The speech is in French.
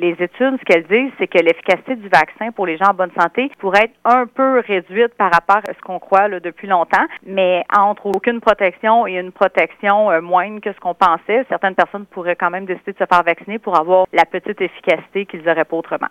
Les études, ce qu'elles disent, c'est que l'efficacité du vaccin pour les gens en bonne santé pourrait être un peu réduite par rapport à ce qu'on croit depuis longtemps, mais entre aucune protection et une protection euh, moindre que ce qu'on pensait, certaines personnes pourraient quand même décider de se faire vacciner pour avoir la petite efficacité qu'ils n'auraient pas autrement.